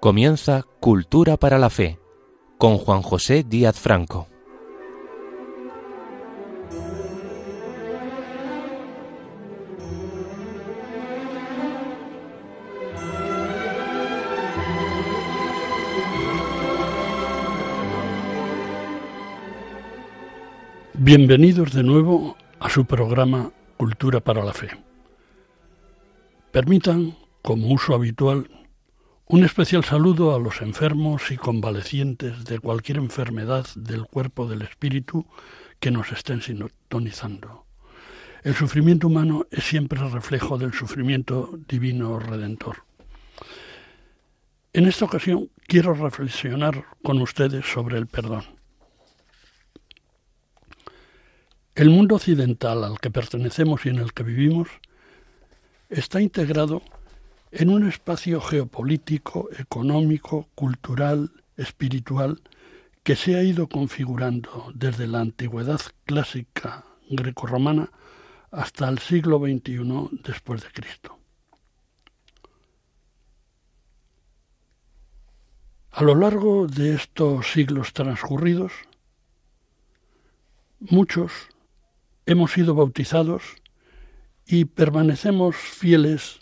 Comienza Cultura para la Fe con Juan José Díaz Franco. Bienvenidos de nuevo a su programa Cultura para la Fe. Permitan, como uso habitual, un especial saludo a los enfermos y convalecientes de cualquier enfermedad del cuerpo del espíritu que nos estén sintonizando. El sufrimiento humano es siempre reflejo del sufrimiento divino redentor. En esta ocasión quiero reflexionar con ustedes sobre el perdón. El mundo occidental al que pertenecemos y en el que vivimos está integrado en un espacio geopolítico, económico, cultural, espiritual, que se ha ido configurando desde la antigüedad clásica grecorromana hasta el siglo XXI después de Cristo. A lo largo de estos siglos transcurridos, muchos hemos sido bautizados y permanecemos fieles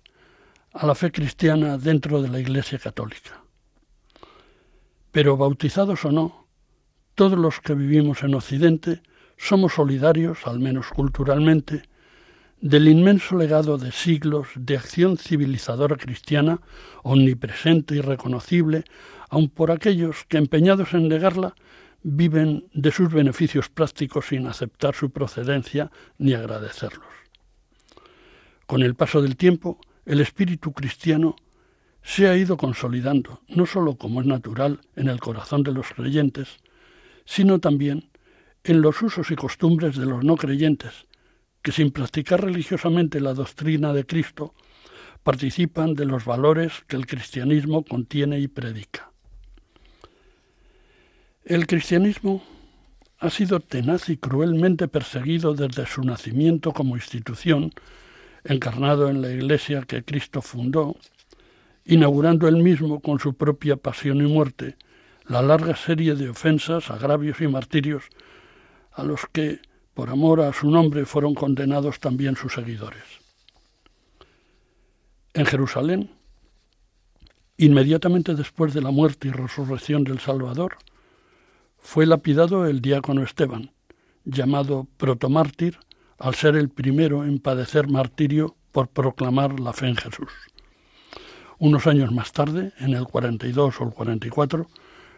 a la fe cristiana dentro de la Iglesia Católica. Pero bautizados o no, todos los que vivimos en Occidente somos solidarios, al menos culturalmente, del inmenso legado de siglos de acción civilizadora cristiana, omnipresente y reconocible, aun por aquellos que, empeñados en negarla, viven de sus beneficios prácticos sin aceptar su procedencia ni agradecerlos. Con el paso del tiempo, el espíritu cristiano se ha ido consolidando, no sólo como es natural en el corazón de los creyentes, sino también en los usos y costumbres de los no creyentes, que sin practicar religiosamente la doctrina de Cristo, participan de los valores que el cristianismo contiene y predica. El cristianismo ha sido tenaz y cruelmente perseguido desde su nacimiento como institución encarnado en la Iglesia que Cristo fundó, inaugurando él mismo con su propia pasión y muerte la larga serie de ofensas, agravios y martirios a los que, por amor a su nombre, fueron condenados también sus seguidores. En Jerusalén, inmediatamente después de la muerte y resurrección del Salvador, fue lapidado el diácono Esteban, llamado protomártir al ser el primero en padecer martirio por proclamar la fe en Jesús. Unos años más tarde, en el 42 o el 44,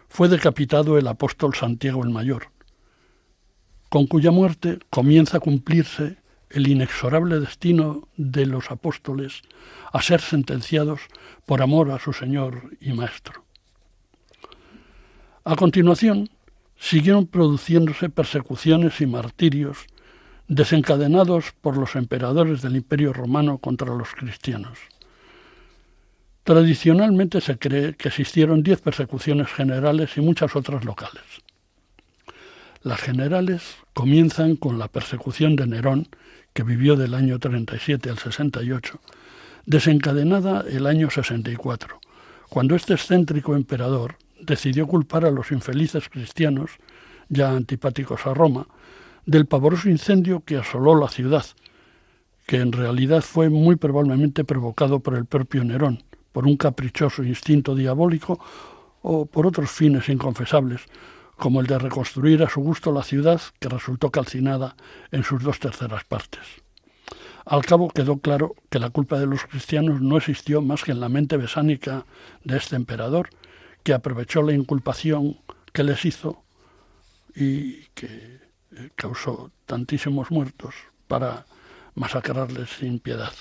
fue decapitado el apóstol Santiago el Mayor, con cuya muerte comienza a cumplirse el inexorable destino de los apóstoles a ser sentenciados por amor a su Señor y Maestro. A continuación, siguieron produciéndose persecuciones y martirios desencadenados por los emperadores del Imperio romano contra los cristianos. Tradicionalmente se cree que existieron diez persecuciones generales y muchas otras locales. Las generales comienzan con la persecución de Nerón, que vivió del año 37 al 68, desencadenada el año 64, cuando este excéntrico emperador decidió culpar a los infelices cristianos, ya antipáticos a Roma, del pavoroso incendio que asoló la ciudad, que en realidad fue muy probablemente provocado por el propio Nerón, por un caprichoso instinto diabólico o por otros fines inconfesables, como el de reconstruir a su gusto la ciudad que resultó calcinada en sus dos terceras partes. Al cabo quedó claro que la culpa de los cristianos no existió más que en la mente besánica de este emperador, que aprovechó la inculpación que les hizo y que causó tantísimos muertos para masacrarles sin piedad.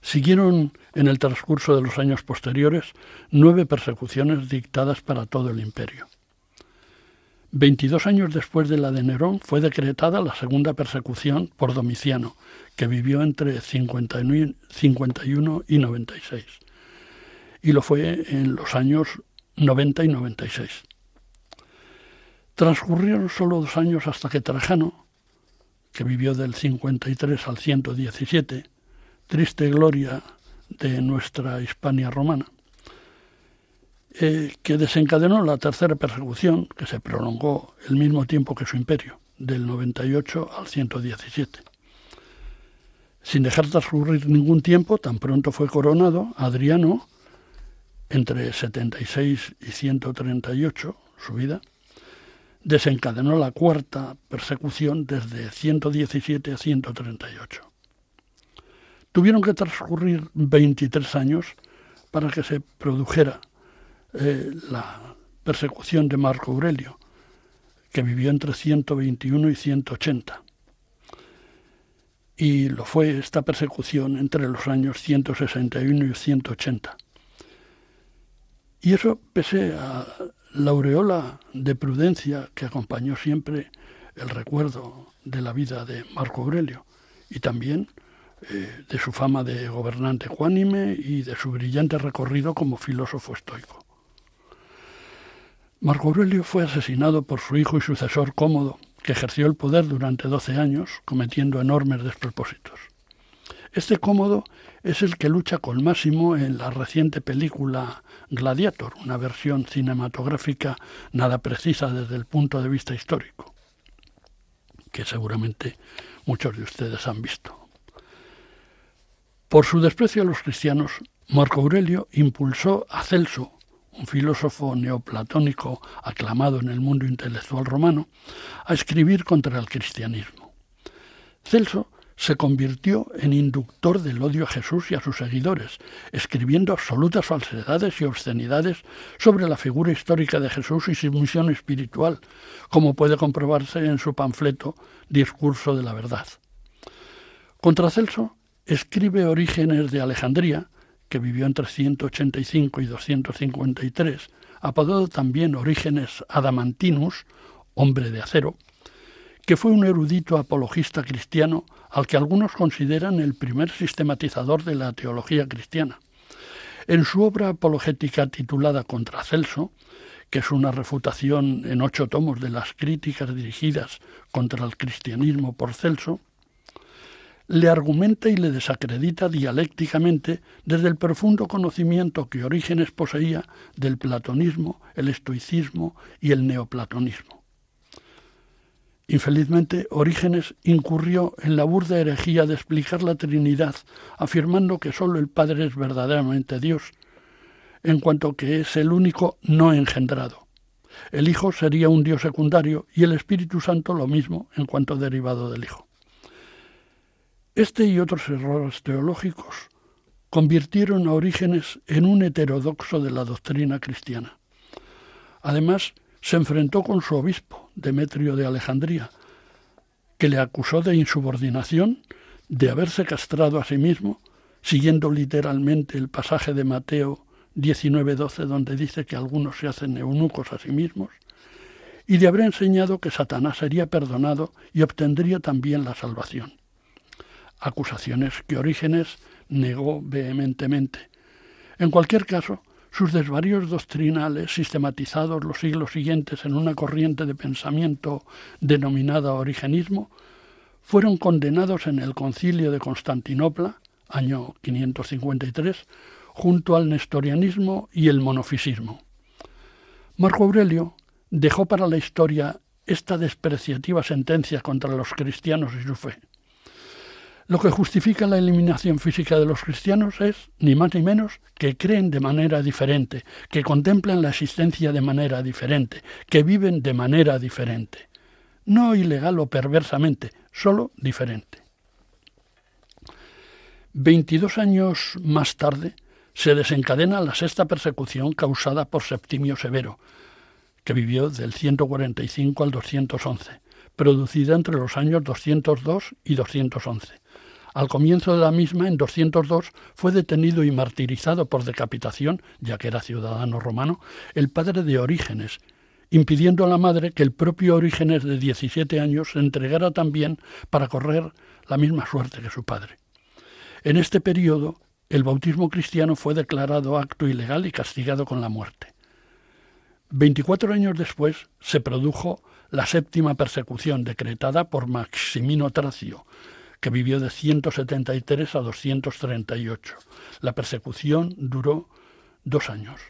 Siguieron en el transcurso de los años posteriores nueve persecuciones dictadas para todo el imperio. Veintidós años después de la de Nerón fue decretada la segunda persecución por Domiciano, que vivió entre 51 y 96, y lo fue en los años 90 y 96. Transcurrieron solo dos años hasta que Trajano, que vivió del 53 al 117, triste gloria de nuestra Hispania romana, eh, que desencadenó la tercera persecución, que se prolongó el mismo tiempo que su imperio, del 98 al 117. Sin dejar transcurrir ningún tiempo, tan pronto fue coronado, Adriano, entre 76 y 138, su vida, desencadenó la cuarta persecución desde 117 a 138. Tuvieron que transcurrir 23 años para que se produjera eh, la persecución de Marco Aurelio, que vivió entre 121 y 180. Y lo fue esta persecución entre los años 161 y 180. Y eso pese a la aureola de prudencia que acompañó siempre el recuerdo de la vida de Marco Aurelio y también eh, de su fama de gobernante ecuánime y de su brillante recorrido como filósofo estoico. Marco Aurelio fue asesinado por su hijo y sucesor Cómodo, que ejerció el poder durante doce años, cometiendo enormes despropósitos. Este Cómodo es el que lucha con Máximo en la reciente película Gladiator, una versión cinematográfica nada precisa desde el punto de vista histórico, que seguramente muchos de ustedes han visto. Por su desprecio a los cristianos, Marco Aurelio impulsó a Celso, un filósofo neoplatónico aclamado en el mundo intelectual romano, a escribir contra el cristianismo. Celso se convirtió en inductor del odio a Jesús y a sus seguidores, escribiendo absolutas falsedades y obscenidades sobre la figura histórica de Jesús y su misión espiritual, como puede comprobarse en su panfleto Discurso de la Verdad. Contra Celso escribe Orígenes de Alejandría, que vivió entre 185 y 253, apodado también Orígenes Adamantinus, hombre de acero, que fue un erudito apologista cristiano al que algunos consideran el primer sistematizador de la teología cristiana. En su obra apologética titulada Contra Celso, que es una refutación en ocho tomos de las críticas dirigidas contra el cristianismo por Celso, le argumenta y le desacredita dialécticamente desde el profundo conocimiento que Orígenes poseía del platonismo, el estoicismo y el neoplatonismo. Infelizmente, Orígenes incurrió en la burda herejía de explicar la Trinidad, afirmando que sólo el Padre es verdaderamente Dios, en cuanto que es el único no engendrado. El Hijo sería un Dios secundario y el Espíritu Santo lo mismo en cuanto derivado del Hijo. Este y otros errores teológicos convirtieron a Orígenes en un heterodoxo de la doctrina cristiana. Además, se enfrentó con su obispo, Demetrio de Alejandría, que le acusó de insubordinación, de haberse castrado a sí mismo, siguiendo literalmente el pasaje de Mateo 19:12 donde dice que algunos se hacen eunucos a sí mismos, y de haber enseñado que Satanás sería perdonado y obtendría también la salvación acusaciones que Orígenes negó vehementemente. En cualquier caso, sus desvaríos doctrinales, sistematizados los siglos siguientes en una corriente de pensamiento denominada origenismo, fueron condenados en el concilio de Constantinopla, año 553, junto al nestorianismo y el monofisismo. Marco Aurelio dejó para la historia esta despreciativa sentencia contra los cristianos y su fe. Lo que justifica la eliminación física de los cristianos es, ni más ni menos, que creen de manera diferente, que contemplan la existencia de manera diferente, que viven de manera diferente. No ilegal o perversamente, solo diferente. Veintidós años más tarde se desencadena la sexta persecución causada por Septimio Severo, que vivió del 145 al 211, producida entre los años 202 y 211 al comienzo de la misma, en 202, fue detenido y martirizado por decapitación, ya que era ciudadano romano, el padre de Orígenes, impidiendo a la madre que el propio Orígenes de 17 años se entregara también para correr la misma suerte que su padre. En este periodo, el bautismo cristiano fue declarado acto ilegal y castigado con la muerte. Veinticuatro años después se produjo la séptima persecución decretada por Maximino Tracio, que vivió de 173 a 238. La persecución duró dos años,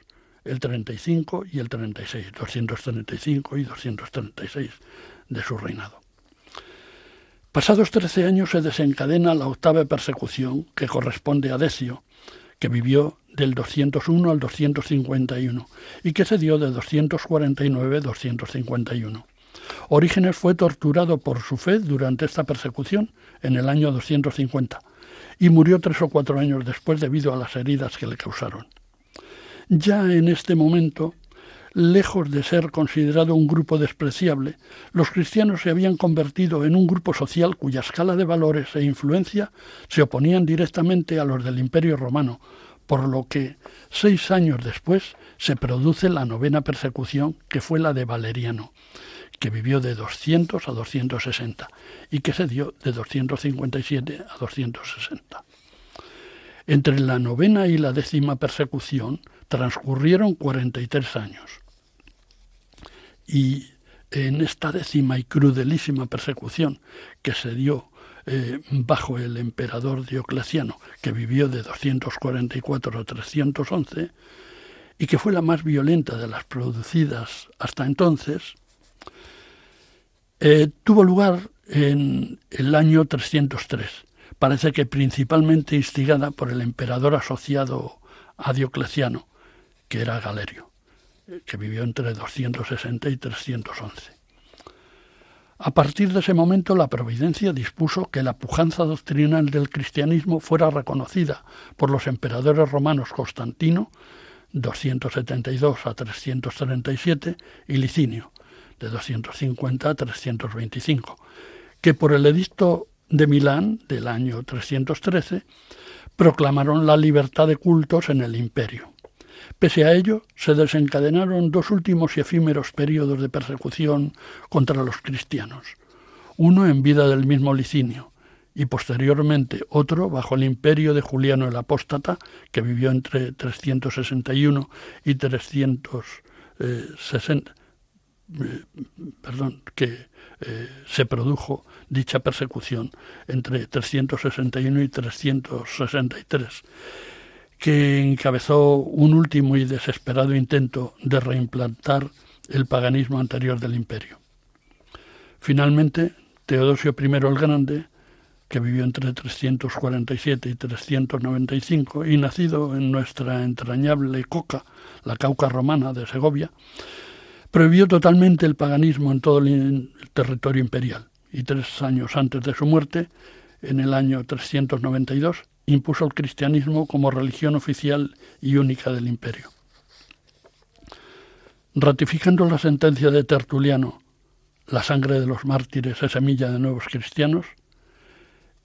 el 35 y el 36, 235 y 236 de su reinado. Pasados trece años se desencadena la octava persecución que corresponde a Decio, que vivió del 201 al 251 y que se dio de 249 a 251. Orígenes fue torturado por su fe durante esta persecución en el año 250 y murió tres o cuatro años después debido a las heridas que le causaron. Ya en este momento, lejos de ser considerado un grupo despreciable, los cristianos se habían convertido en un grupo social cuya escala de valores e influencia se oponían directamente a los del Imperio romano, por lo que seis años después se produce la novena persecución, que fue la de Valeriano, que vivió de 200 a 260 y que se dio de 257 a 260. Entre la novena y la décima persecución transcurrieron 43 años. Y en esta décima y crudelísima persecución que se dio eh, bajo el emperador Diocleciano, que vivió de 244 a 311, y que fue la más violenta de las producidas hasta entonces, eh, tuvo lugar en el año 303. Parece que principalmente instigada por el emperador asociado a Diocleciano, que era Galerio, que vivió entre 260 y 311. A partir de ese momento la providencia dispuso que la pujanza doctrinal del cristianismo fuera reconocida por los emperadores romanos Constantino, 272 a 337, y Licinio, de 250 a 325, que por el edicto de Milán del año 313 proclamaron la libertad de cultos en el imperio. Pese a ello, se desencadenaron dos últimos y efímeros periodos de persecución contra los cristianos, uno en vida del mismo Licinio, y posteriormente otro bajo el imperio de Juliano el Apóstata, que vivió entre 361 y 360, eh, perdón, que eh, se produjo dicha persecución entre 361 y 363, que encabezó un último y desesperado intento de reimplantar el paganismo anterior del imperio. Finalmente, Teodosio I el Grande, que vivió entre 347 y 395 y nacido en nuestra entrañable Coca, la Cauca romana de Segovia, prohibió totalmente el paganismo en todo el territorio imperial y tres años antes de su muerte, en el año 392, impuso el cristianismo como religión oficial y única del imperio. Ratificando la sentencia de Tertuliano, la sangre de los mártires es semilla de nuevos cristianos,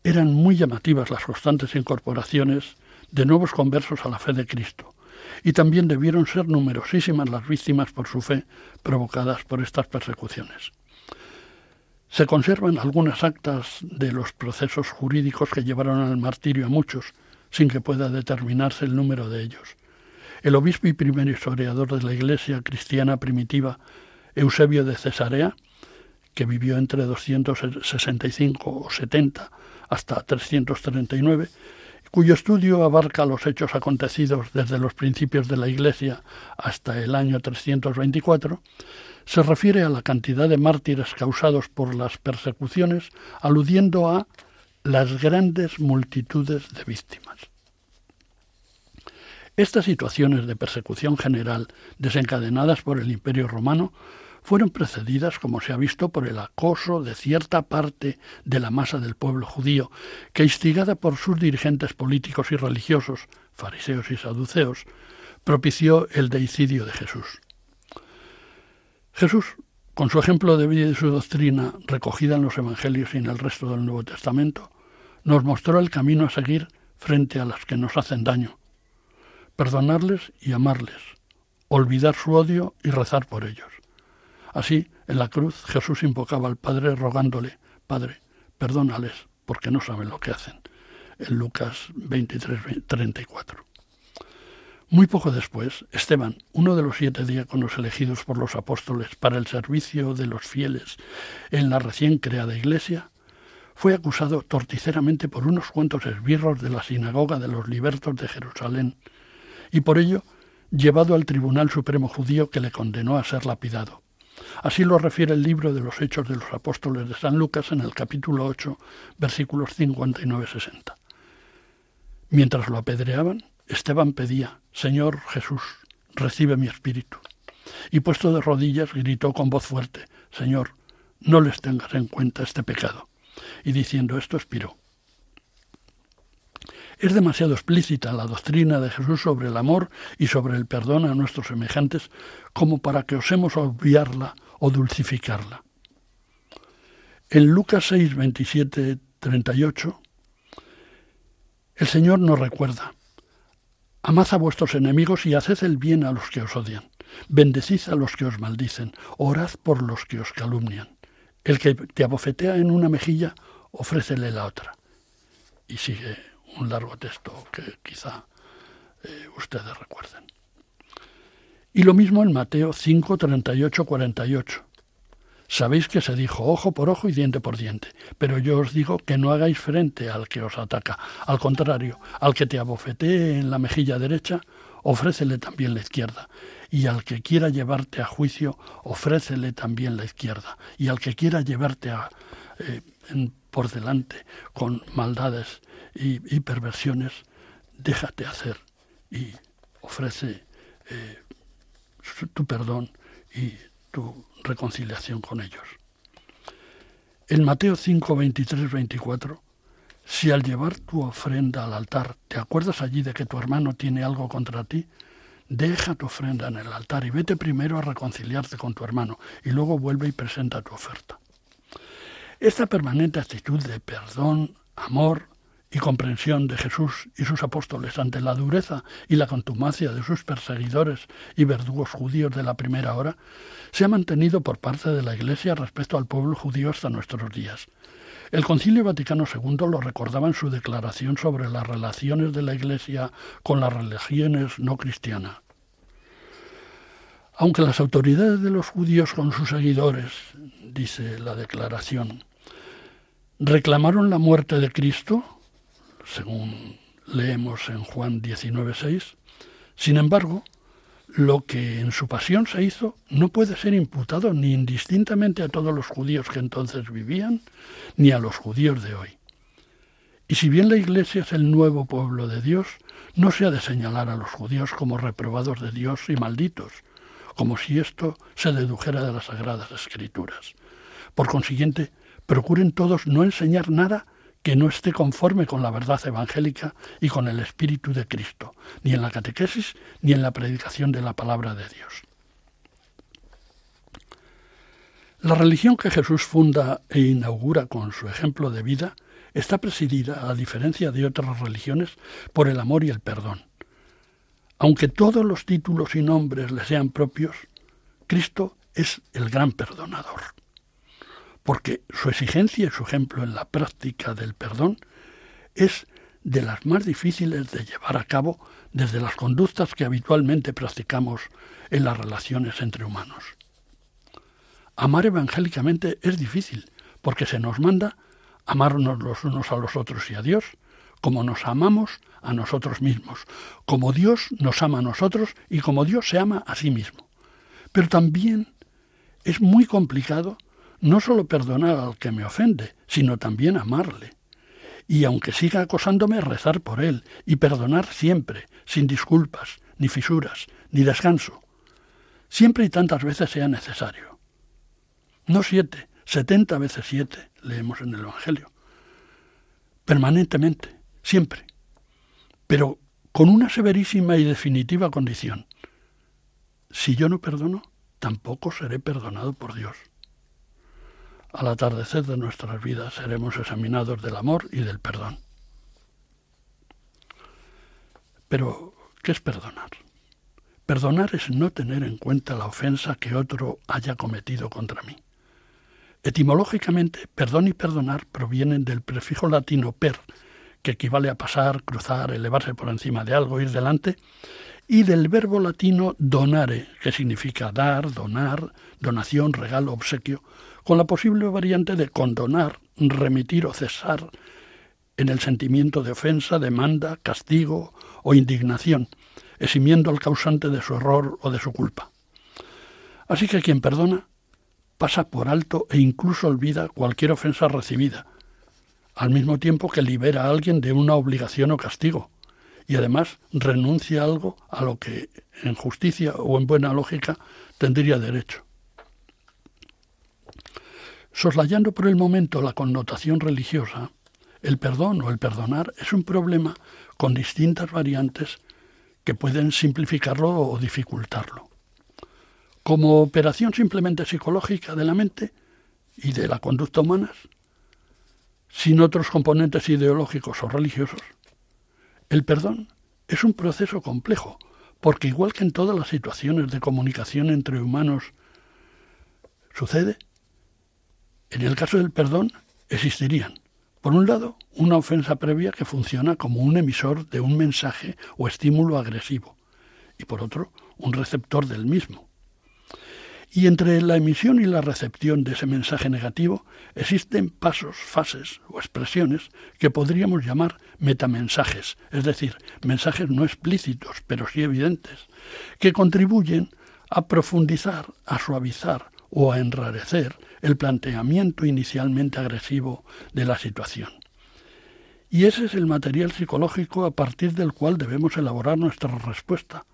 eran muy llamativas las constantes incorporaciones de nuevos conversos a la fe de Cristo, y también debieron ser numerosísimas las víctimas por su fe provocadas por estas persecuciones. Se conservan algunas actas de los procesos jurídicos que llevaron al martirio a muchos, sin que pueda determinarse el número de ellos. El obispo y primer historiador de la Iglesia cristiana primitiva, Eusebio de Cesarea, que vivió entre 265 o 70 hasta 339, cuyo estudio abarca los hechos acontecidos desde los principios de la Iglesia hasta el año 324, se refiere a la cantidad de mártires causados por las persecuciones, aludiendo a las grandes multitudes de víctimas. Estas situaciones de persecución general desencadenadas por el Imperio romano fueron precedidas, como se ha visto, por el acoso de cierta parte de la masa del pueblo judío, que instigada por sus dirigentes políticos y religiosos, fariseos y saduceos, propició el deicidio de Jesús. Jesús, con su ejemplo de vida y su doctrina recogida en los Evangelios y en el resto del Nuevo Testamento, nos mostró el camino a seguir frente a las que nos hacen daño, perdonarles y amarles, olvidar su odio y rezar por ellos. Así, en la cruz, Jesús invocaba al Padre rogándole, Padre, perdónales, porque no saben lo que hacen. En Lucas 23, 34. Muy poco después, Esteban, uno de los siete diáconos elegidos por los apóstoles para el servicio de los fieles en la recién creada iglesia, fue acusado torticeramente por unos cuantos esbirros de la sinagoga de los libertos de Jerusalén, y por ello llevado al Tribunal Supremo Judío que le condenó a ser lapidado. Así lo refiere el libro de los Hechos de los Apóstoles de San Lucas en el capítulo 8, versículos 59-60. Mientras lo apedreaban, Esteban pedía, Señor Jesús, recibe mi espíritu. Y puesto de rodillas, gritó con voz fuerte, Señor, no les tengas en cuenta este pecado. Y diciendo esto, expiró. Es demasiado explícita la doctrina de Jesús sobre el amor y sobre el perdón a nuestros semejantes como para que osemos obviarla o dulcificarla. En Lucas 6, 27, 38, el Señor nos recuerda, Amad a vuestros enemigos y haced el bien a los que os odian. Bendecid a los que os maldicen, orad por los que os calumnian. El que te abofetea en una mejilla, ofrécele la otra. Y sigue un largo texto que quizá eh, ustedes recuerden. Y lo mismo en Mateo 5, 38, 48. Sabéis que se dijo ojo por ojo y diente por diente, pero yo os digo que no hagáis frente al que os ataca. Al contrario, al que te abofetee en la mejilla derecha, ofrécele también la izquierda. Y al que quiera llevarte a juicio, ofrécele también la izquierda. Y al que quiera llevarte a, eh, por delante con maldades y, perversiones, déjate hacer y ofrece eh, tu perdón y tu reconciliación con ellos. En Mateo 5, 23, 24, si al llevar tu ofrenda al altar te acuerdas allí de que tu hermano tiene algo contra ti, deja tu ofrenda en el altar y vete primero a reconciliarte con tu hermano y luego vuelve y presenta tu oferta. Esta permanente actitud de perdón, amor, y comprensión de Jesús y sus apóstoles ante la dureza y la contumacia de sus perseguidores y verdugos judíos de la primera hora, se ha mantenido por parte de la Iglesia respecto al pueblo judío hasta nuestros días. El Concilio Vaticano II lo recordaba en su declaración sobre las relaciones de la Iglesia con las religiones no cristianas. Aunque las autoridades de los judíos con sus seguidores, dice la declaración, reclamaron la muerte de Cristo, según leemos en Juan 19.6. Sin embargo, lo que en su pasión se hizo no puede ser imputado ni indistintamente a todos los judíos que entonces vivían, ni a los judíos de hoy. Y si bien la Iglesia es el nuevo pueblo de Dios, no se ha de señalar a los judíos como reprobados de Dios y malditos, como si esto se dedujera de las sagradas escrituras. Por consiguiente, procuren todos no enseñar nada que no esté conforme con la verdad evangélica y con el Espíritu de Cristo, ni en la catequesis ni en la predicación de la palabra de Dios. La religión que Jesús funda e inaugura con su ejemplo de vida está presidida, a diferencia de otras religiones, por el amor y el perdón. Aunque todos los títulos y nombres le sean propios, Cristo es el gran perdonador porque su exigencia y su ejemplo en la práctica del perdón es de las más difíciles de llevar a cabo desde las conductas que habitualmente practicamos en las relaciones entre humanos. Amar evangélicamente es difícil porque se nos manda amarnos los unos a los otros y a Dios como nos amamos a nosotros mismos, como Dios nos ama a nosotros y como Dios se ama a sí mismo. Pero también es muy complicado no solo perdonar al que me ofende, sino también amarle. Y aunque siga acosándome, rezar por él y perdonar siempre, sin disculpas, ni fisuras, ni descanso. Siempre y tantas veces sea necesario. No siete, setenta veces siete, leemos en el Evangelio. Permanentemente, siempre. Pero con una severísima y definitiva condición. Si yo no perdono, tampoco seré perdonado por Dios. Al atardecer de nuestras vidas seremos examinados del amor y del perdón. Pero, ¿qué es perdonar? Perdonar es no tener en cuenta la ofensa que otro haya cometido contra mí. Etimológicamente, perdón y perdonar provienen del prefijo latino per, que equivale a pasar, cruzar, elevarse por encima de algo, ir delante, y del verbo latino donare, que significa dar, donar, donación, regalo, obsequio, con la posible variante de condonar, remitir o cesar en el sentimiento de ofensa, demanda, castigo o indignación, eximiendo al causante de su error o de su culpa. Así que quien perdona pasa por alto e incluso olvida cualquier ofensa recibida, al mismo tiempo que libera a alguien de una obligación o castigo, y además renuncia a algo a lo que en justicia o en buena lógica tendría derecho. Soslayando por el momento la connotación religiosa, el perdón o el perdonar es un problema con distintas variantes que pueden simplificarlo o dificultarlo. Como operación simplemente psicológica de la mente y de la conducta humanas, sin otros componentes ideológicos o religiosos, el perdón es un proceso complejo, porque igual que en todas las situaciones de comunicación entre humanos sucede, en el caso del perdón existirían, por un lado, una ofensa previa que funciona como un emisor de un mensaje o estímulo agresivo, y por otro, un receptor del mismo. Y entre la emisión y la recepción de ese mensaje negativo existen pasos, fases o expresiones que podríamos llamar metamensajes, es decir, mensajes no explícitos, pero sí evidentes, que contribuyen a profundizar, a suavizar o a enrarecer el planteamiento inicialmente agresivo de la situación. Y ese es el material psicológico a partir del cual debemos elaborar nuestra respuesta.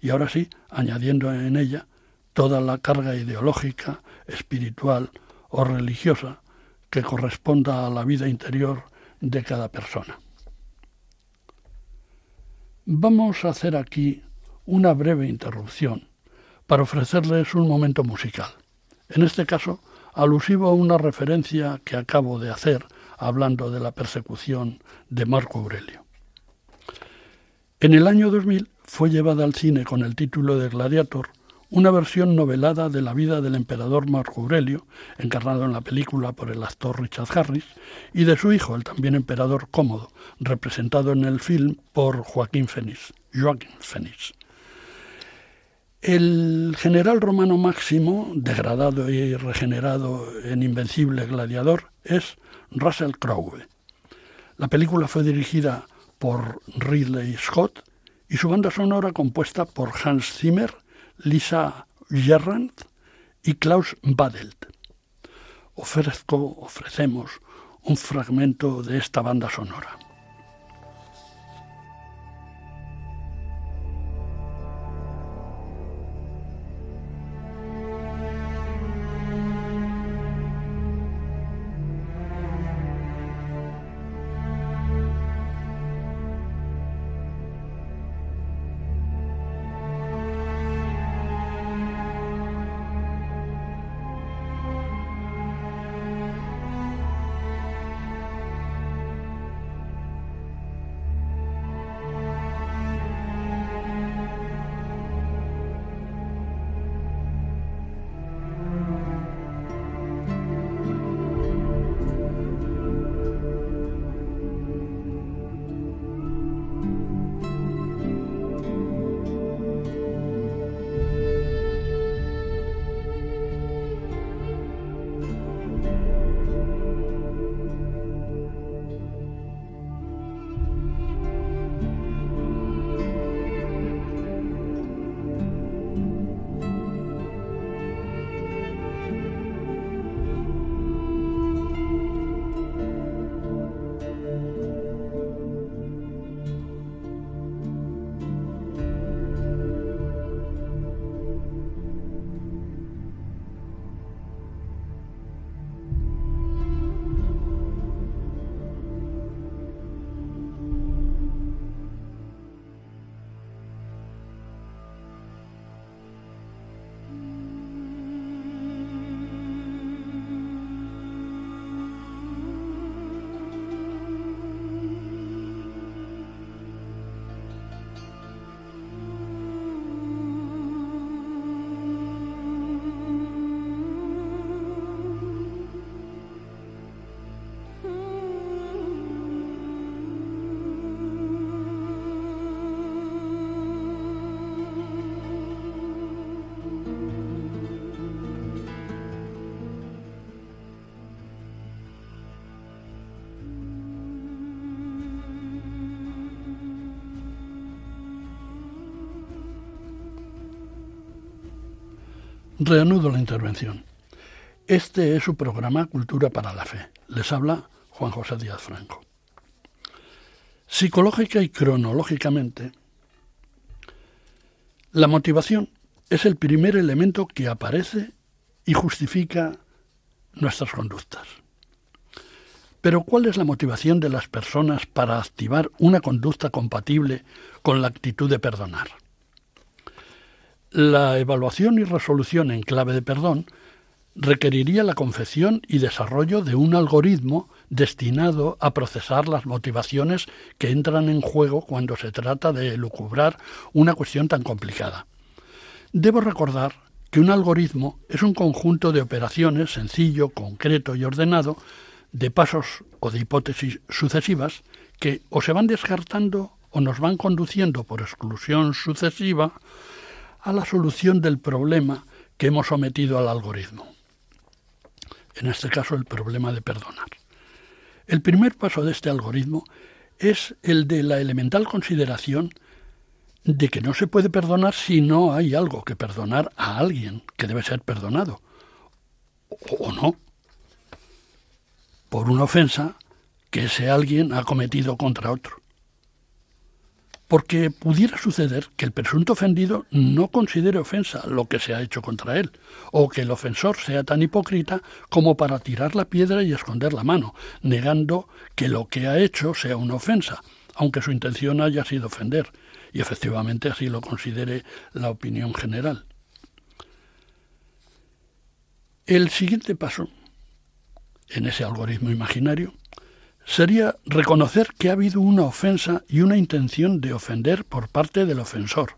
Y ahora sí, añadiendo en ella toda la carga ideológica, espiritual o religiosa que corresponda a la vida interior de cada persona. Vamos a hacer aquí una breve interrupción para ofrecerles un momento musical. En este caso, alusivo a una referencia que acabo de hacer hablando de la persecución de Marco Aurelio. En el año 2000 fue llevada al cine con el título de Gladiator una versión novelada de la vida del emperador Marco Aurelio, encarnado en la película por el actor Richard Harris, y de su hijo, el también emperador Cómodo, representado en el film por Joaquín Fénix. Joaquín. El general romano máximo, degradado y regenerado en invencible gladiador, es Russell Crowe. La película fue dirigida por Ridley Scott y su banda sonora compuesta por Hans Zimmer, Lisa Gerrand y Klaus Badelt. Ofrezco, ofrecemos un fragmento de esta banda sonora. Reanudo la intervención. Este es su programa Cultura para la Fe. Les habla Juan José Díaz Franco. Psicológica y cronológicamente, la motivación es el primer elemento que aparece y justifica nuestras conductas. Pero ¿cuál es la motivación de las personas para activar una conducta compatible con la actitud de perdonar? La evaluación y resolución en clave de perdón requeriría la confección y desarrollo de un algoritmo destinado a procesar las motivaciones que entran en juego cuando se trata de lucubrar una cuestión tan complicada. Debo recordar que un algoritmo es un conjunto de operaciones sencillo, concreto y ordenado, de pasos o de hipótesis sucesivas que o se van descartando o nos van conduciendo por exclusión sucesiva a la solución del problema que hemos sometido al algoritmo. En este caso, el problema de perdonar. El primer paso de este algoritmo es el de la elemental consideración de que no se puede perdonar si no hay algo que perdonar a alguien que debe ser perdonado. O, no. Por una ofensa que ese alguien ha cometido contra otro porque pudiera suceder que el presunto ofendido no considere ofensa lo que se ha hecho contra él, o que el ofensor sea tan hipócrita como para tirar la piedra y esconder la mano, negando que lo que ha hecho sea una ofensa, aunque su intención haya sido ofender, y efectivamente así lo considere la opinión general. El siguiente paso en ese algoritmo imaginario sería reconocer que ha habido una ofensa y una intención de ofender por parte del ofensor,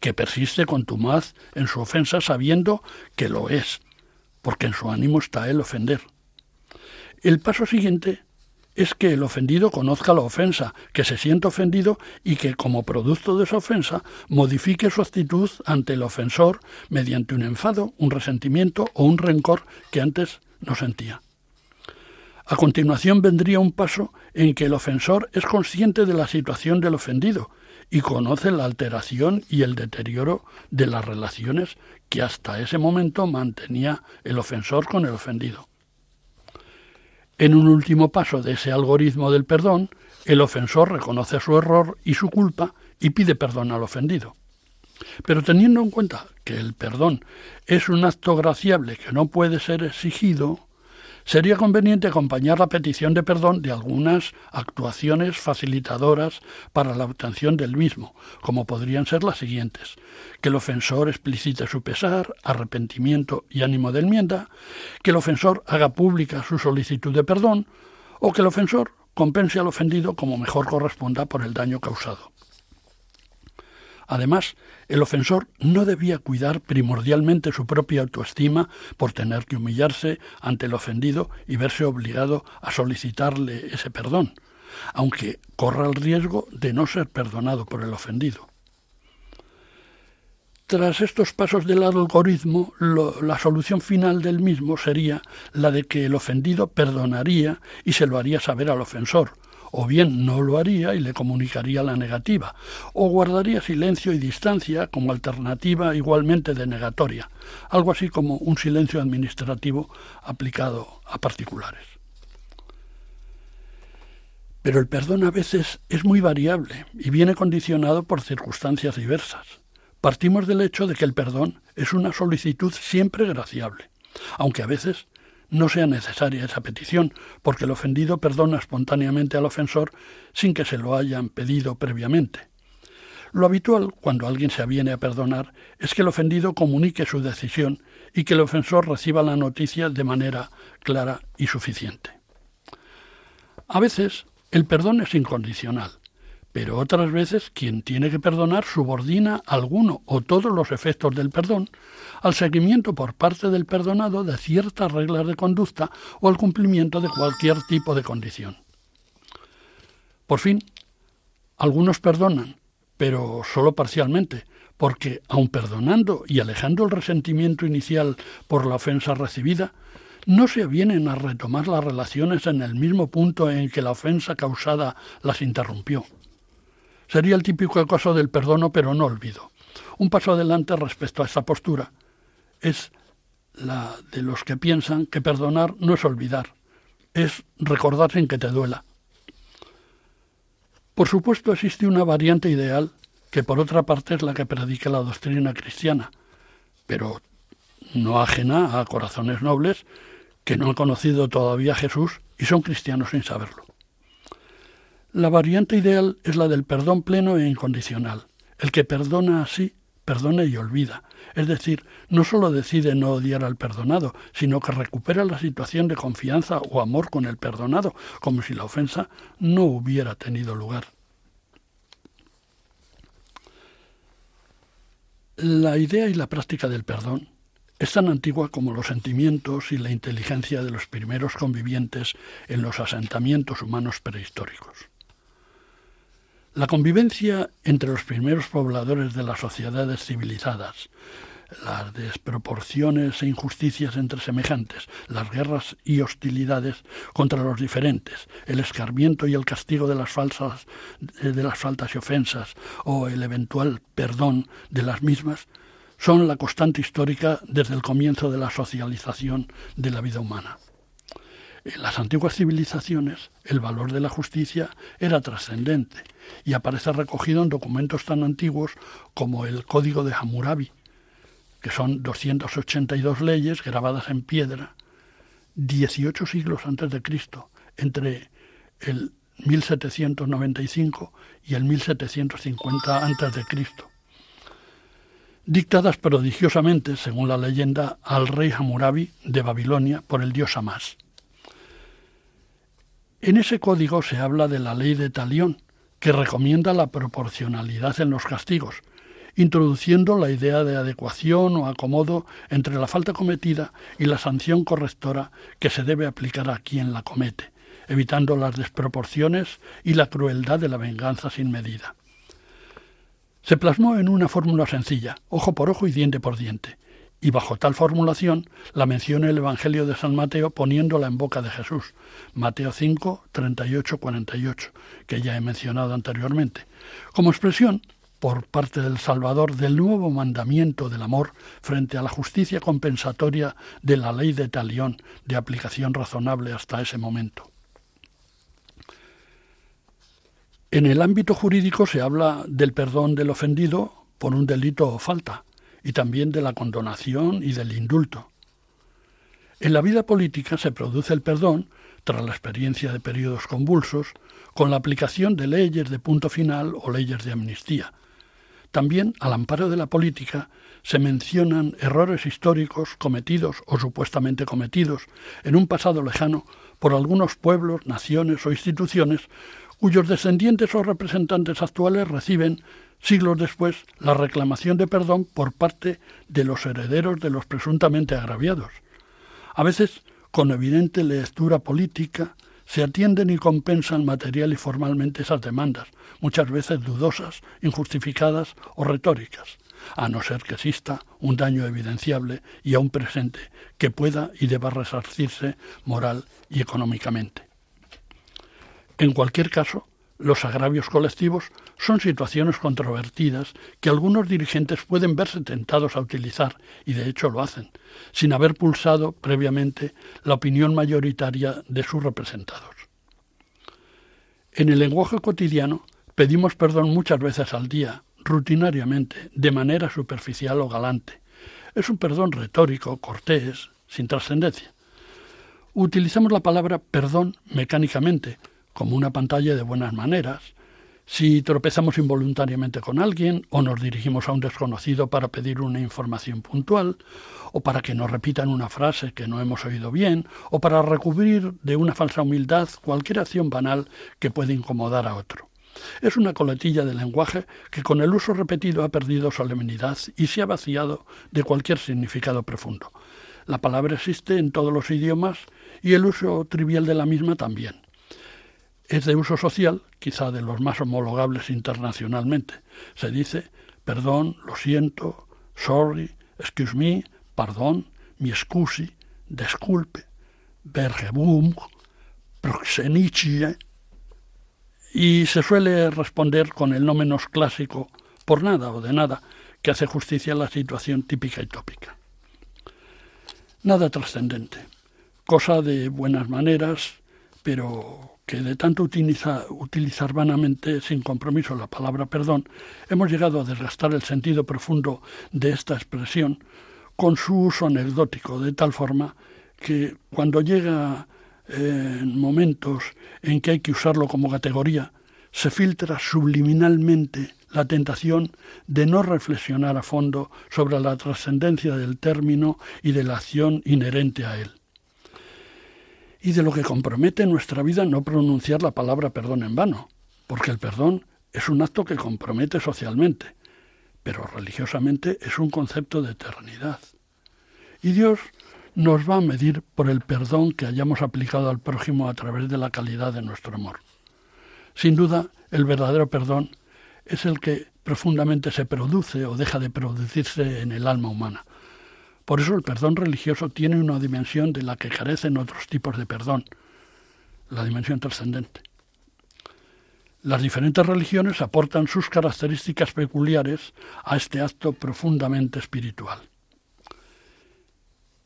que persiste contumaz en su ofensa sabiendo que lo es, porque en su ánimo está el ofender. El paso siguiente es que el ofendido conozca la ofensa, que se sienta ofendido y que como producto de esa ofensa modifique su actitud ante el ofensor mediante un enfado, un resentimiento o un rencor que antes no sentía. A continuación vendría un paso en que el ofensor es consciente de la situación del ofendido y conoce la alteración y el deterioro de las relaciones que hasta ese momento mantenía el ofensor con el ofendido. En un último paso de ese algoritmo del perdón, el ofensor reconoce su error y su culpa y pide perdón al ofendido. Pero teniendo en cuenta que el perdón es un acto graciable que no puede ser exigido, sería conveniente acompañar la petición de perdón de algunas actuaciones facilitadoras para la obtención del mismo, como podrían ser las siguientes que el ofensor explicite su pesar, arrepentimiento y ánimo de enmienda, que el ofensor haga pública su solicitud de perdón, o que el ofensor compense al ofendido como mejor corresponda por el daño causado. Además, el ofensor no debía cuidar primordialmente su propia autoestima por tener que humillarse ante el ofendido y verse obligado a solicitarle ese perdón, aunque corra el riesgo de no ser perdonado por el ofendido. Tras estos pasos del algoritmo, la solución final del mismo sería la de que el ofendido perdonaría y se lo haría saber al ofensor, o bien no lo haría y le comunicaría la negativa, o guardaría silencio y distancia como alternativa igualmente denegatoria, algo así como un silencio administrativo aplicado a particulares. Pero el perdón a veces es muy variable y viene condicionado por circunstancias diversas. Partimos del hecho de que el perdón es una solicitud siempre graciable, aunque a veces no sea necesaria esa petición, porque el ofendido perdona espontáneamente al ofensor sin que se lo hayan pedido previamente. Lo habitual, cuando alguien se aviene a perdonar, es que el ofendido comunique su decisión y que el ofensor reciba la noticia de manera clara y suficiente. A veces, el perdón es incondicional, pero otras veces quien tiene que perdonar subordina alguno o todos los efectos del perdón al seguimiento por parte del perdonado de ciertas reglas de conducta o al cumplimiento de cualquier tipo de condición. Por fin, algunos perdonan, pero solo parcialmente, porque aun perdonando y alejando el resentimiento inicial por la ofensa recibida, no se vienen a retomar las relaciones en el mismo punto en que la ofensa causada las interrumpió. Sería el típico caso del perdono pero no olvido. Un paso adelante respecto a esta postura, es la de los que piensan que perdonar no es olvidar, es recordar sin que te duela. Por supuesto existe una variante ideal que por otra parte es la que predica la doctrina cristiana, pero no ajena a corazones nobles que no han conocido todavía a Jesús y son cristianos sin saberlo. La variante ideal es la del perdón pleno e incondicional. El que perdona así, perdona y olvida. Es decir, no solo decide no odiar al perdonado, sino que recupera la situación de confianza o amor con el perdonado, como si la ofensa no hubiera tenido lugar. La idea y la práctica del perdón es tan antigua como los sentimientos y la inteligencia de los primeros convivientes en los asentamientos humanos prehistóricos. La convivencia entre los primeros pobladores de las sociedades civilizadas, las desproporciones e injusticias entre semejantes, las guerras y hostilidades contra los diferentes, el escarmiento y el castigo de las falsas de las faltas y ofensas o el eventual perdón de las mismas son la constante histórica desde el comienzo de la socialización de la vida humana. En las antiguas civilizaciones el valor de la justicia era trascendente y aparece recogido en documentos tan antiguos como el Código de Hammurabi, que son 282 leyes grabadas en piedra, 18 siglos antes de Cristo, entre el 1795 y el 1750 antes de Cristo, dictadas prodigiosamente, según la leyenda, al rey Hammurabi de Babilonia por el dios Amás. En ese código se habla de la ley de Talión, que recomienda la proporcionalidad en los castigos, introduciendo la idea de adecuación o acomodo entre la falta cometida y la sanción correctora que se debe aplicar a quien la comete, evitando las desproporciones y la crueldad de la venganza sin medida. Se plasmó en una fórmula sencilla, ojo por ojo y diente por diente, y bajo tal formulación la menciona el Evangelio de San Mateo poniéndola en boca de Jesús, Mateo 5, 38, 48, que ya he mencionado anteriormente, como expresión por parte del Salvador del nuevo mandamiento del amor frente a la justicia compensatoria de la ley de talión de aplicación razonable hasta ese momento. En el ámbito jurídico se habla del perdón del ofendido por un delito o falta, y también de la condonación y del indulto. En la vida política se produce el perdón, tras la experiencia de periodos convulsos, con la aplicación de leyes de punto final o leyes de amnistía, también, al amparo de la política, se mencionan errores históricos cometidos o supuestamente cometidos en un pasado lejano por algunos pueblos, naciones o instituciones cuyos descendientes o representantes actuales reciben, siglos después, la reclamación de perdón por parte de los herederos de los presuntamente agraviados. A veces, con evidente lectura política, se atienden y compensan material y formalmente esas demandas, muchas veces dudosas, injustificadas o retóricas, a no ser que exista un daño evidenciable y aún presente que pueda y deba resarcirse moral y económicamente. En cualquier caso, los agravios colectivos son situaciones controvertidas que algunos dirigentes pueden verse tentados a utilizar, y de hecho lo hacen, sin haber pulsado previamente la opinión mayoritaria de sus representados. En el lenguaje cotidiano pedimos perdón muchas veces al día, rutinariamente, de manera superficial o galante. Es un perdón retórico, cortés, sin trascendencia. Utilizamos la palabra perdón mecánicamente, como una pantalla de buenas maneras, si tropezamos involuntariamente con alguien o nos dirigimos a un desconocido para pedir una información puntual, o para que nos repitan una frase que no hemos oído bien, o para recubrir de una falsa humildad cualquier acción banal que puede incomodar a otro. Es una coletilla de lenguaje que con el uso repetido ha perdido solemnidad y se ha vaciado de cualquier significado profundo. La palabra existe en todos los idiomas y el uso trivial de la misma también es de uso social, quizá de los más homologables internacionalmente. Se dice perdón, lo siento, sorry, excuse me, pardon, mi scusi, disculpe, vergebung, proxenicie, y se suele responder con el no menos clásico por nada o de nada, que hace justicia a la situación típica y tópica. Nada trascendente, cosa de buenas maneras, pero que de tanto utilizar vanamente sin compromiso la palabra perdón, hemos llegado a desgastar el sentido profundo de esta expresión con su uso anecdótico, de tal forma que cuando llega en eh, momentos en que hay que usarlo como categoría, se filtra subliminalmente la tentación de no reflexionar a fondo sobre la trascendencia del término y de la acción inherente a él. Y de lo que compromete nuestra vida no pronunciar la palabra perdón en vano, porque el perdón es un acto que compromete socialmente, pero religiosamente es un concepto de eternidad. Y Dios nos va a medir por el perdón que hayamos aplicado al prójimo a través de la calidad de nuestro amor. Sin duda, el verdadero perdón es el que profundamente se produce o deja de producirse en el alma humana. Por eso el perdón religioso tiene una dimensión de la que carecen otros tipos de perdón, la dimensión trascendente. Las diferentes religiones aportan sus características peculiares a este acto profundamente espiritual.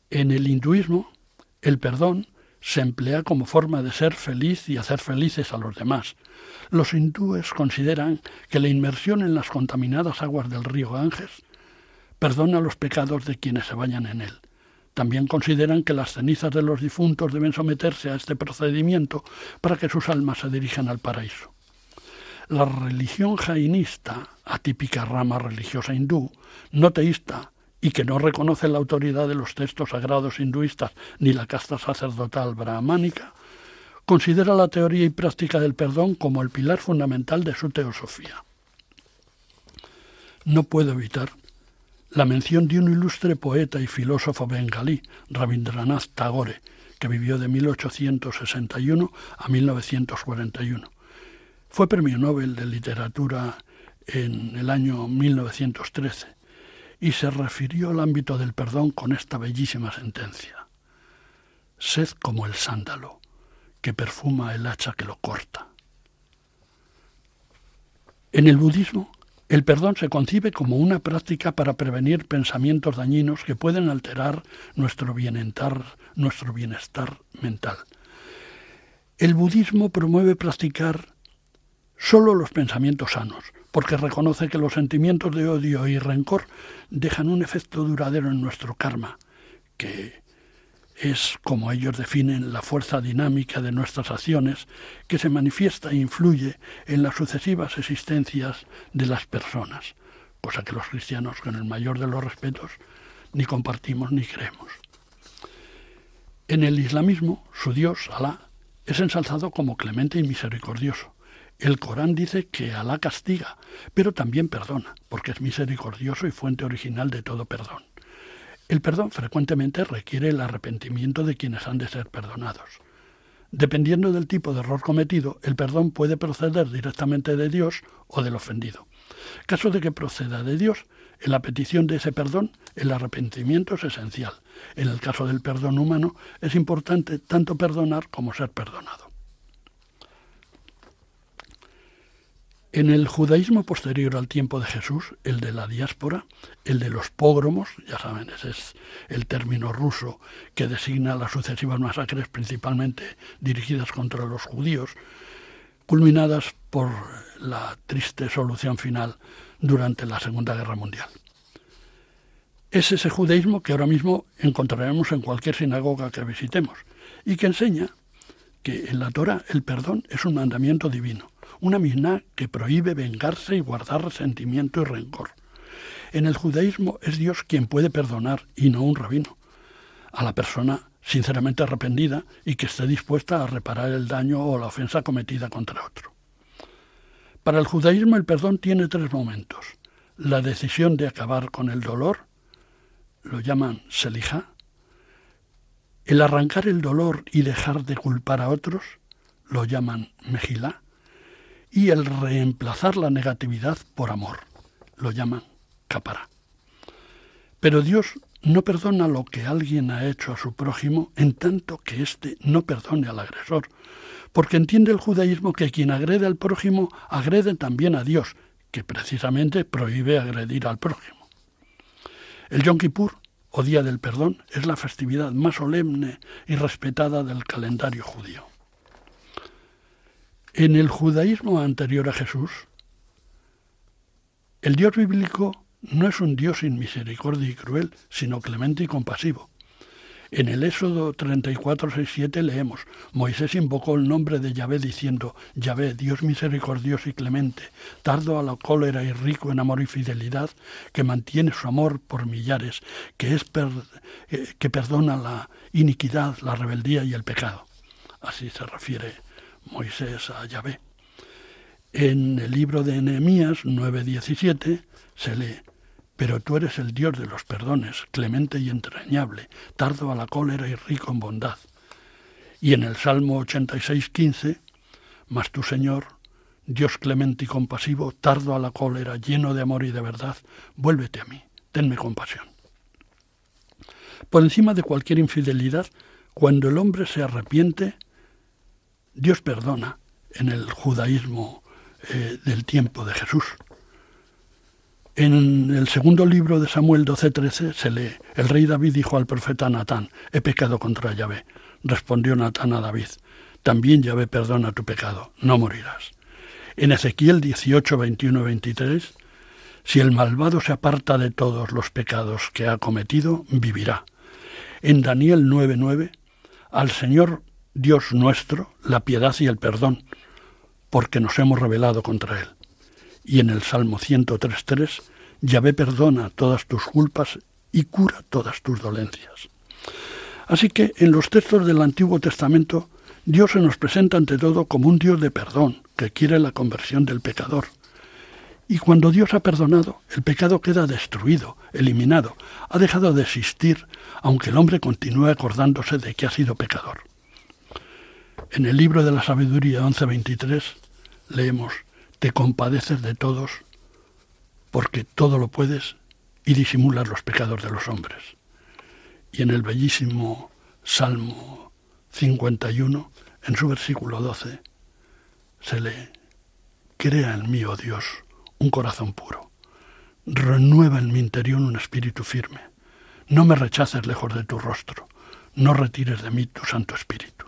En el hinduismo, el perdón se emplea como forma de ser feliz y hacer felices a los demás, los hindúes consideran que la inmersión en las contaminadas aguas del río Ganges perdona los pecados de quienes se bañan en él. También consideran que las cenizas de los difuntos deben someterse a este procedimiento para que sus almas se dirijan al paraíso. La religión jainista, atípica rama religiosa hindú, no teísta y que no reconoce la autoridad de los textos sagrados hinduistas ni la casta sacerdotal brahmánica, considera la teoría y práctica del perdón como el pilar fundamental de su teosofía. No puedo evitar la mención de un ilustre poeta y filósofo bengalí, Rabindranath Tagore, que vivió de 1861 a 1941. Fue premio Nobel de Literatura en el año 1913 y se refirió al ámbito del perdón con esta bellísima sentencia. Sed como el sándalo, que perfuma el hacha que lo corta. En el budismo, el perdón se concibe como una práctica para prevenir pensamientos dañinos que pueden alterar nuestro bienestar, nuestro bienestar mental. El budismo promueve practicar solo los pensamientos sanos, porque reconoce que los sentimientos de odio y rencor dejan un efecto duradero en nuestro karma, que es, como ellos definen, la fuerza dinámica de nuestras acciones que se manifiesta e influye en las sucesivas existencias de las personas, cosa que los cristianos, con el mayor de los respetos, ni compartimos ni creemos. En el islamismo, su Dios, Alá, es ensalzado como clemente y misericordioso. El Corán dice que Alá castiga, pero también perdona, porque es misericordioso y fuente original de todo perdón. El perdón frecuentemente requiere el arrepentimiento de quienes han de ser perdonados. Dependiendo del tipo de error cometido, el perdón puede proceder directamente de Dios o del ofendido. Caso de que proceda de Dios, en la petición de ese perdón, el arrepentimiento es esencial. En el caso del perdón humano, es importante tanto perdonar como ser perdonado. En el judaísmo posterior al tiempo de Jesús, el de la diáspora, el de los pogromos, ya saben, ese es el término ruso que designa las sucesivas masacres principalmente dirigidas contra los judíos, culminadas por la triste solución final durante la Segunda Guerra Mundial. Es ese judaísmo que ahora mismo encontraremos en cualquier sinagoga que visitemos y que enseña que en la Torah el perdón es un mandamiento divino una misna que prohíbe vengarse y guardar resentimiento y rencor. En el judaísmo es Dios quien puede perdonar y no un rabino. A la persona sinceramente arrepentida y que esté dispuesta a reparar el daño o la ofensa cometida contra otro. Para el judaísmo el perdón tiene tres momentos. La decisión de acabar con el dolor, lo llaman selijá, el arrancar el dolor y dejar de culpar a otros, lo llaman mejilá, y el reemplazar la negatividad por amor. Lo llaman capara. Pero Dios no perdona lo que alguien ha hecho a su prójimo en tanto que éste no perdone al agresor, porque entiende el judaísmo que quien agrede al prójimo agrede también a Dios, que precisamente prohíbe agredir al prójimo. El Yom Kippur, o Día del Perdón es la festividad más solemne y respetada del calendario judío. En el judaísmo anterior a Jesús, el Dios bíblico no es un Dios sin misericordia y cruel, sino clemente y compasivo. En el Éxodo 34, 6, 7 leemos, Moisés invocó el nombre de Yahvé diciendo, Yahvé, Dios misericordioso y clemente, tardo a la cólera y rico en amor y fidelidad, que mantiene su amor por millares, que, es eh, que perdona la iniquidad, la rebeldía y el pecado. Así se refiere Moisés a Yahvé. En el libro de Nehemías 9:17 se lee, pero tú eres el Dios de los perdones, clemente y entrañable, tardo a la cólera y rico en bondad. Y en el Salmo 86, 15, mas tú, Señor, Dios clemente y compasivo, tardo a la cólera, lleno de amor y de verdad, vuélvete a mí, tenme compasión. Por encima de cualquier infidelidad, cuando el hombre se arrepiente, Dios perdona en el judaísmo eh, del tiempo de Jesús. En el segundo libro de Samuel 12:13 se lee, el rey David dijo al profeta Natán, he pecado contra Yahvé. Respondió Natán a David, también Yahvé perdona tu pecado, no morirás. En Ezequiel 18, 21 23, si el malvado se aparta de todos los pecados que ha cometido, vivirá. En Daniel 9:9, al Señor Dios nuestro la piedad y el perdón, porque nos hemos rebelado contra Él y en el Salmo 103.3, Yahvé perdona todas tus culpas y cura todas tus dolencias. Así que en los textos del Antiguo Testamento, Dios se nos presenta ante todo como un Dios de perdón, que quiere la conversión del pecador. Y cuando Dios ha perdonado, el pecado queda destruido, eliminado, ha dejado de existir, aunque el hombre continúe acordándose de que ha sido pecador. En el libro de la sabiduría 11.23 leemos, te compadeces de todos, porque todo lo puedes y disimulas los pecados de los hombres. Y en el bellísimo Salmo 51, en su versículo 12, se lee, Crea en mí, oh Dios, un corazón puro. Renueva en mi interior un espíritu firme. No me rechaces lejos de tu rostro. No retires de mí tu Santo Espíritu.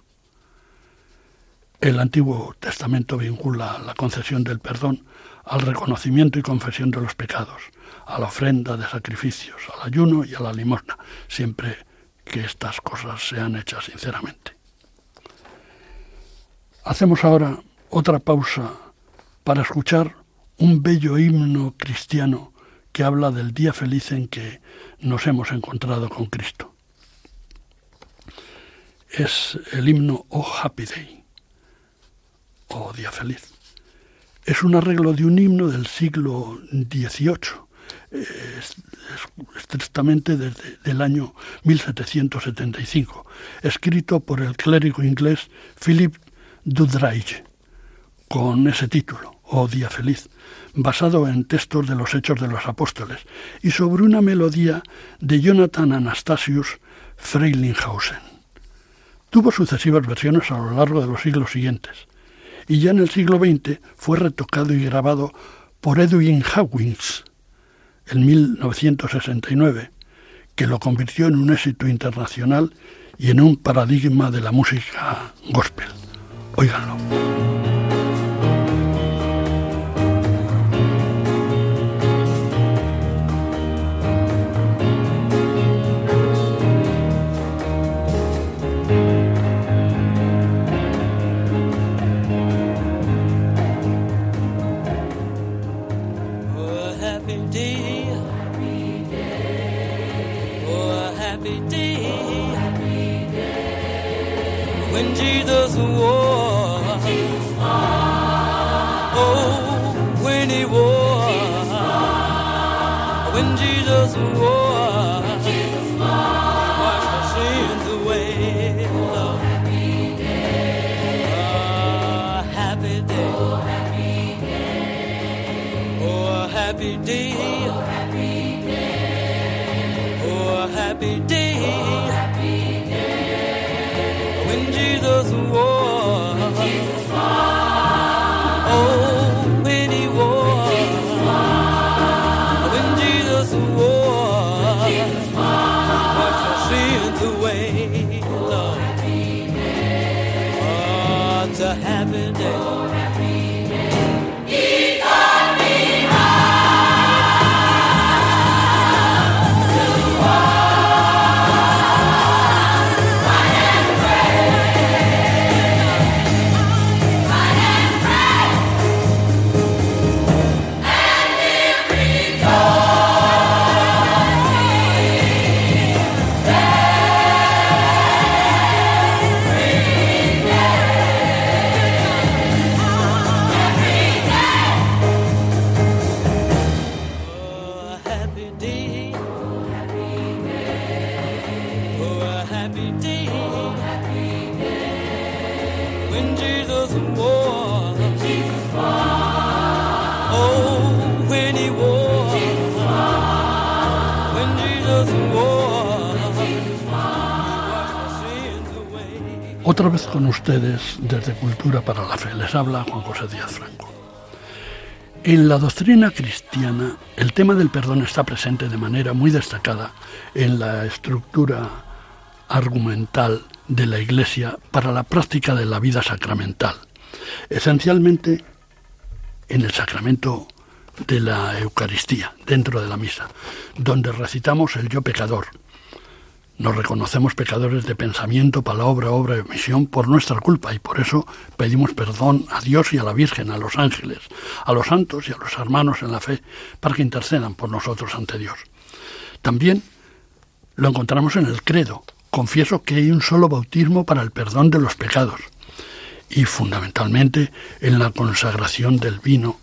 El Antiguo Testamento vincula la concesión del perdón al reconocimiento y confesión de los pecados, a la ofrenda de sacrificios, al ayuno y a la limosna, siempre que estas cosas sean hechas sinceramente. Hacemos ahora otra pausa para escuchar un bello himno cristiano que habla del día feliz en que nos hemos encontrado con Cristo. Es el himno Oh Happy Day o Día Feliz. Es un arreglo de un himno del siglo XVIII, estrictamente desde el año 1775, escrito por el clérigo inglés Philip Dudridge, con ese título, O Día Feliz, basado en textos de los Hechos de los Apóstoles y sobre una melodía de Jonathan Anastasius Frelinghausen. Tuvo sucesivas versiones a lo largo de los siglos siguientes y ya en el siglo XX fue retocado y grabado por Edwin Hawkins en 1969, que lo convirtió en un éxito internacional y en un paradigma de la música gospel. Óiganlo. a war. Oh, when he war. When Jesus war. Sins away. Oh, happy day. Oh, happy day. Oh, happy day. Oh, happy day. Oh, happy day. Jesus walk. Ustedes desde Cultura para la Fe. Les habla Juan José Díaz Franco. En la doctrina cristiana, el tema del perdón está presente de manera muy destacada en la estructura argumental de la Iglesia para la práctica de la vida sacramental, esencialmente en el sacramento de la Eucaristía, dentro de la misa, donde recitamos el yo pecador, nos reconocemos pecadores de pensamiento, palabra, obra y omisión por nuestra culpa y por eso pedimos perdón a Dios y a la Virgen, a los ángeles, a los santos y a los hermanos en la fe para que intercedan por nosotros ante Dios. También lo encontramos en el credo. Confieso que hay un solo bautismo para el perdón de los pecados y fundamentalmente en la consagración del vino,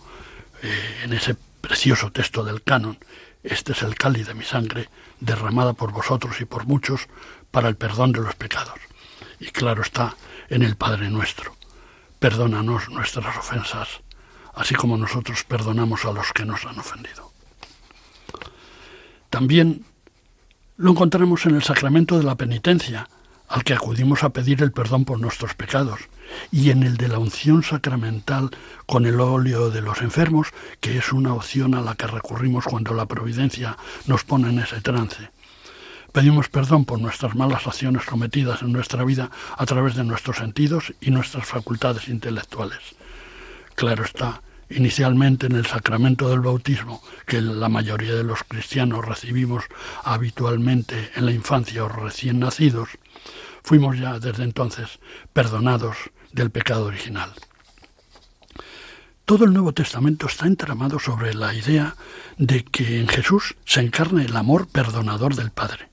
eh, en ese precioso texto del canon. Este es el cáliz de mi sangre derramada por vosotros y por muchos para el perdón de los pecados. Y claro está, en el Padre nuestro. Perdónanos nuestras ofensas, así como nosotros perdonamos a los que nos han ofendido. También lo encontramos en el sacramento de la penitencia, al que acudimos a pedir el perdón por nuestros pecados, y en el de la unción sacramental con el óleo de los enfermos, que es una opción a la que recurrimos cuando la providencia nos pone en ese trance. Pedimos perdón por nuestras malas acciones cometidas en nuestra vida a través de nuestros sentidos y nuestras facultades intelectuales. Claro está, inicialmente en el sacramento del bautismo, que la mayoría de los cristianos recibimos habitualmente en la infancia o recién nacidos, fuimos ya desde entonces perdonados del pecado original. Todo el Nuevo Testamento está entramado sobre la idea de que en Jesús se encarna el amor perdonador del Padre.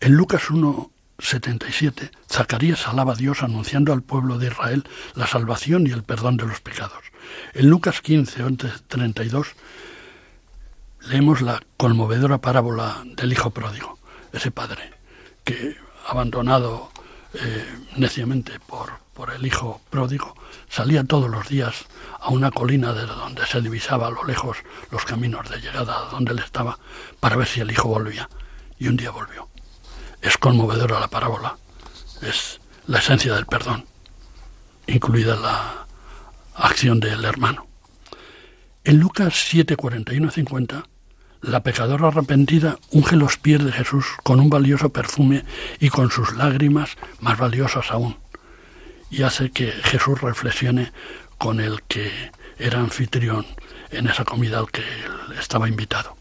En Lucas 1, 77, Zacarías alaba a Dios anunciando al pueblo de Israel la salvación y el perdón de los pecados. En Lucas 15, 32, leemos la conmovedora parábola del Hijo Pródigo, ese padre que abandonado eh, neciamente por, por el hijo pródigo, salía todos los días a una colina desde donde se divisaba a lo lejos los caminos de llegada a donde él estaba para ver si el hijo volvía. Y un día volvió. Es conmovedora la parábola. Es la esencia del perdón, incluida la acción del hermano. En Lucas 7, 41 50 la pecadora arrepentida unge los pies de Jesús con un valioso perfume y con sus lágrimas más valiosas aún, y hace que Jesús reflexione con el que era anfitrión en esa comida al que estaba invitado.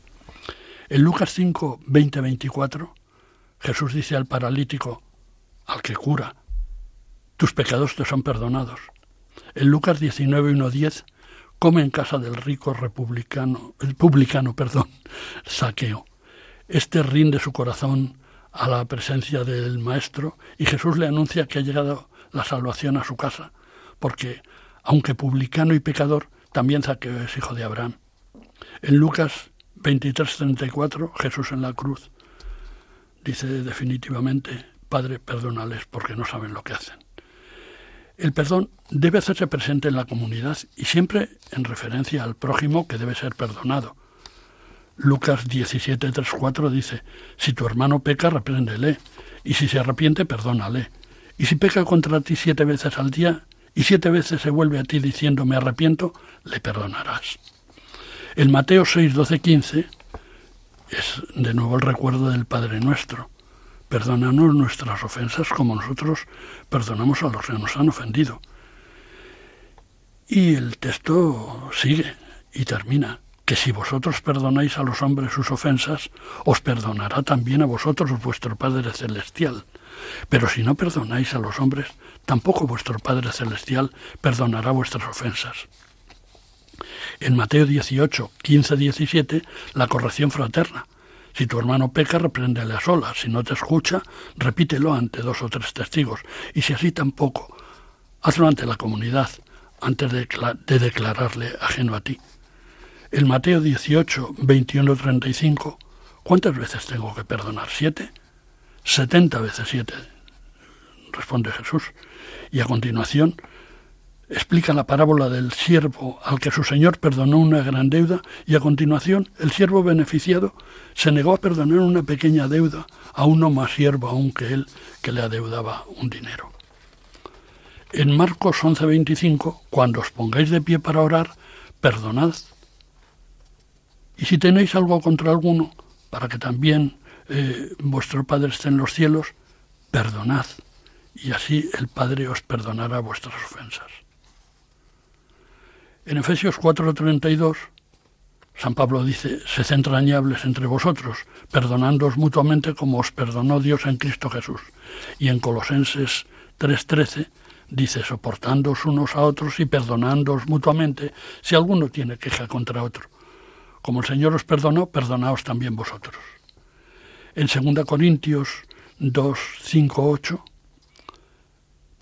En Lucas 5, 20, 24, Jesús dice al paralítico, al que cura, tus pecados te son perdonados. En Lucas 19, 1, 10, come en casa del rico republicano, el publicano, perdón, saqueo. Este rinde su corazón a la presencia del Maestro y Jesús le anuncia que ha llegado la salvación a su casa, porque, aunque publicano y pecador, también Saqueo es hijo de Abraham. En Lucas 23:34, Jesús en la cruz dice definitivamente, Padre, perdónales porque no saben lo que hacen. El perdón debe hacerse presente en la comunidad y siempre en referencia al prójimo que debe ser perdonado. Lucas 17, 3, 4 dice, si tu hermano peca, repréndele, y si se arrepiente, perdónale. Y si peca contra ti siete veces al día, y siete veces se vuelve a ti diciendo me arrepiento, le perdonarás. El Mateo 6, 12, 15 es de nuevo el recuerdo del Padre Nuestro. Perdónanos nuestras ofensas como nosotros perdonamos a los que nos han ofendido. Y el texto sigue y termina, que si vosotros perdonáis a los hombres sus ofensas, os perdonará también a vosotros vuestro Padre Celestial. Pero si no perdonáis a los hombres, tampoco vuestro Padre Celestial perdonará vuestras ofensas. En Mateo 18, 15, 17, la corrección fraterna, si tu hermano peca, repréndele a solas. Si no te escucha, repítelo ante dos o tres testigos. Y si así tampoco, hazlo ante la comunidad, antes de, declararle ajeno a ti. El Mateo 18, 21, 35, ¿cuántas veces tengo que perdonar? ¿Siete? Setenta veces siete, responde Jesús. Y a continuación explica la parábola del siervo al que su señor perdonó una gran deuda y a continuación el siervo beneficiado se negó a perdonar una pequeña deuda a uno más siervo aún que él que le adeudaba un dinero. En Marcos 11:25, cuando os pongáis de pie para orar, perdonad. Y si tenéis algo contra alguno, para que también eh, vuestro Padre esté en los cielos, perdonad, y así el Padre os perdonará vuestras ofensas. En Efesios 4:32, San Pablo dice, sed entrañables entre vosotros, perdonándoos mutuamente como os perdonó Dios en Cristo Jesús. Y en Colosenses 3:13 dice, soportándoos unos a otros y perdonándoos mutuamente si alguno tiene queja contra otro. Como el Señor os perdonó, perdonaos también vosotros. En 2 Corintios 2, 5, 8,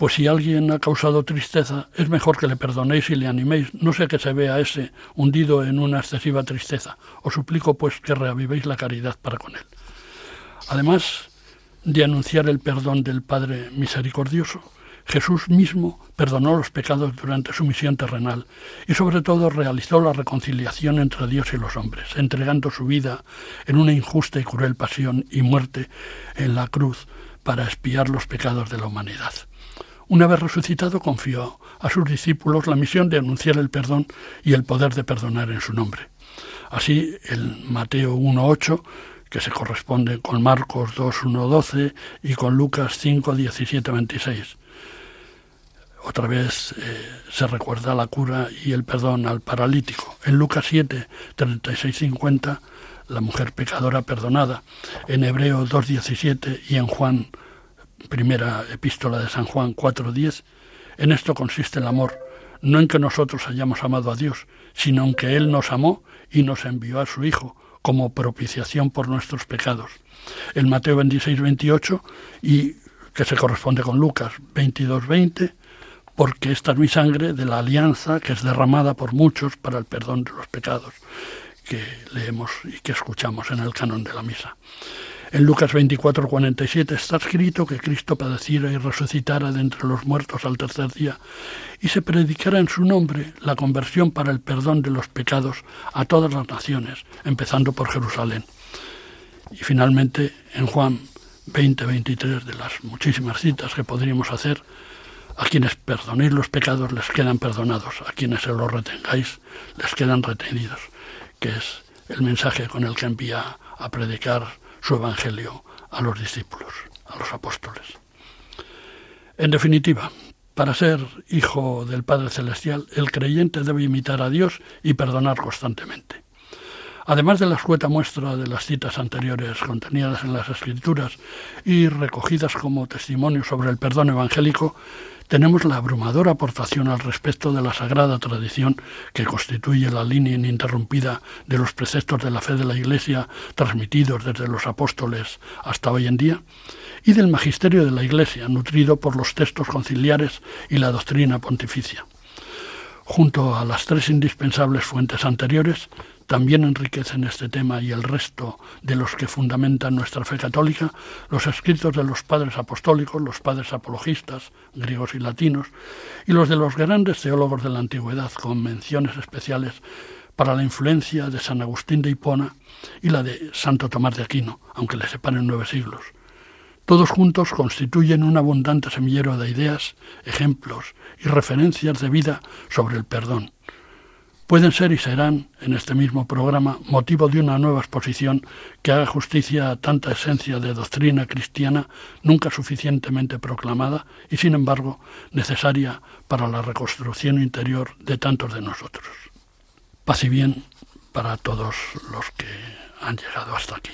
pues si alguien ha causado tristeza, es mejor que le perdonéis y le animéis, no sé que se vea ese hundido en una excesiva tristeza. Os suplico pues que reavivéis la caridad para con él. Además de anunciar el perdón del Padre misericordioso, Jesús mismo perdonó los pecados durante su misión terrenal y sobre todo realizó la reconciliación entre Dios y los hombres, entregando su vida en una injusta y cruel pasión y muerte en la cruz para expiar los pecados de la humanidad. Una vez resucitado confió a sus discípulos la misión de anunciar el perdón y el poder de perdonar en su nombre. Así, el Mateo 1.8 que se corresponde con Marcos 2.1.12 y con Lucas 5, 26. Otra vez eh, se recuerda la cura y el perdón al paralítico. En Lucas 7, 36, 50, la mujer pecadora perdonada. En Hebreo 2.17 y en Juan, primera epístola de San Juan 4.10, en esto consiste el amor, no en que nosotros hayamos amado a Dios, sino en que Él nos amó y nos envió a su Hijo como propiciación por nuestros pecados. En Mateo 26, 28 y que se corresponde con Lucas 22, 20, porque esta es mi sangre de la alianza que es derramada por muchos para el perdón de los pecados que leemos y que escuchamos en el canon de la misa. En Lucas 24, 47 está escrito que Cristo padeciera y resucitara de entre los muertos al tercer día y se predicara en su nombre la conversión para el perdón de los pecados a todas las naciones, empezando por Jerusalén. Y finalmente en Juan 20, 23, de las muchísimas citas que podríamos hacer, a quienes perdonéis los pecados les quedan perdonados, a quienes se los retengáis les quedan retenidos, que es el mensaje con el que envía a predicar su evangelio a los discípulos, a los apóstoles. En definitiva, para ser hijo del Padre Celestial, el creyente debe imitar a Dios y perdonar constantemente. Además de la escueta muestra de las citas anteriores contenidas en las Escrituras y recogidas como testimonio sobre el perdón evangélico, tenemos la abrumadora aportación al respecto de la sagrada tradición que constituye la línea ininterrumpida de los preceptos de la fe de la Iglesia transmitidos desde los apóstoles hasta hoy en día, y del magisterio de la Iglesia, nutrido por los textos conciliares y la doctrina pontificia. Junto a las tres indispensables fuentes anteriores, también enriquecen este tema y el resto de los que fundamentan nuestra fe católica los escritos de los padres apostólicos, los padres apologistas, griegos y latinos, y los de los grandes teólogos de la antigüedad, con menciones especiales para la influencia de San Agustín de Hipona y la de Santo Tomás de Aquino, aunque le separen nueve siglos. Todos juntos constituyen un abundante semillero de ideas, ejemplos y referencias de vida sobre el perdón, pueden ser y serán en este mismo programa motivo de una nueva exposición que haga justicia a tanta esencia de doctrina cristiana nunca suficientemente proclamada y sin embargo necesaria para la reconstrucción interior de tantos de nosotros. Paz y bien para todos los que han llegado hasta aquí.